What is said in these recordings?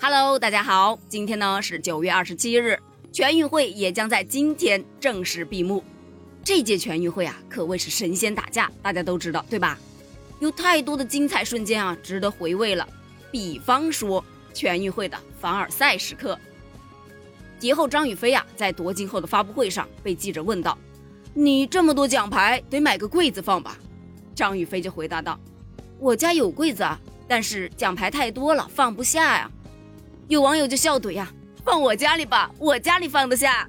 Hello，大家好，今天呢是九月二十七日，全运会也将在今天正式闭幕。这届全运会啊，可谓是神仙打架，大家都知道对吧？有太多的精彩瞬间啊，值得回味了。比方说全运会的凡尔赛时刻。节后张雨霏啊，在夺金后的发布会上被记者问到：“你这么多奖牌，得买个柜子放吧？”张雨霏就回答道：“我家有柜子啊，但是奖牌太多了，放不下呀。”有网友就笑怼呀：“放我家里吧，我家里放得下。”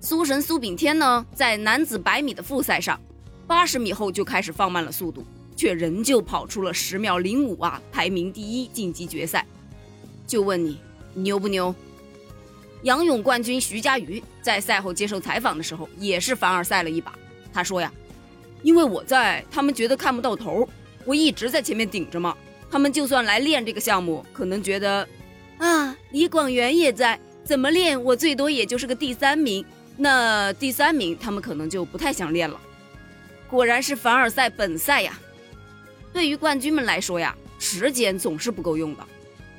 苏神苏炳添呢，在男子百米的复赛上，八十米后就开始放慢了速度，却仍旧跑出了十秒零五啊，排名第一，晋级决赛。就问你牛不牛？仰泳冠军徐嘉余在赛后接受采访的时候，也是凡尔赛了一把。他说呀：“因为我在，他们觉得看不到头，我一直在前面顶着嘛。他们就算来练这个项目，可能觉得，李广元也在，怎么练我最多也就是个第三名。”那第三名，他们可能就不太想练了。果然是凡尔赛本赛呀。对于冠军们来说呀，时间总是不够用的。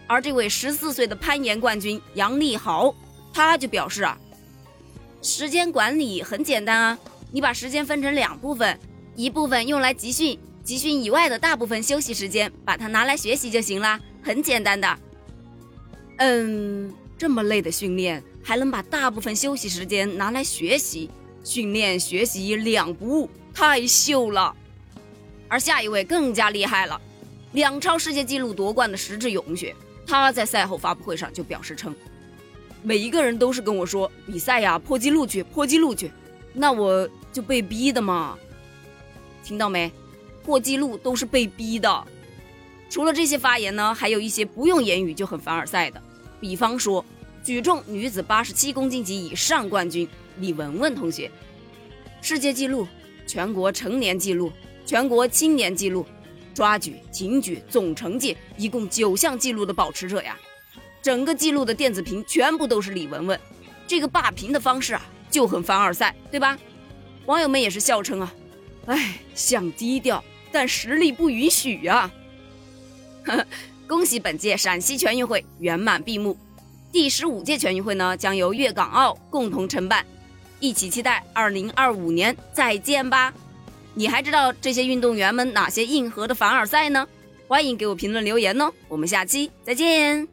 而这位十四岁的攀岩冠军杨立豪，他就表示啊，时间管理很简单啊，你把时间分成两部分，一部分用来集训，集训以外的大部分休息时间，把它拿来学习就行啦，很简单的。嗯，这么累的训练。还能把大部分休息时间拿来学习、训练、学习两不误，太秀了。而下一位更加厉害了，两超世界纪录夺冠的石智勇学，他在赛后发布会上就表示称：“每一个人都是跟我说比赛呀，破纪录去，破纪录去，那我就被逼的嘛。听到没？破纪录都是被逼的。除了这些发言呢，还有一些不用言语就很凡尔赛的，比方说。”举重女子八十七公斤级以上冠军李雯雯同学，世界纪录、全国成年纪录、全国青年纪录、抓举、挺举总成绩一共九项纪录的保持者呀！整个记录的电子屏全部都是李雯雯，这个霸屏的方式啊就很凡尔赛，对吧？网友们也是笑称啊，哎，想低调，但实力不允许呀！恭喜本届陕西全运会圆满闭幕。第十五届全运会呢，将由粤港澳共同承办，一起期待二零二五年再见吧！你还知道这些运动员们哪些硬核的凡尔赛呢？欢迎给我评论留言哦！我们下期再见。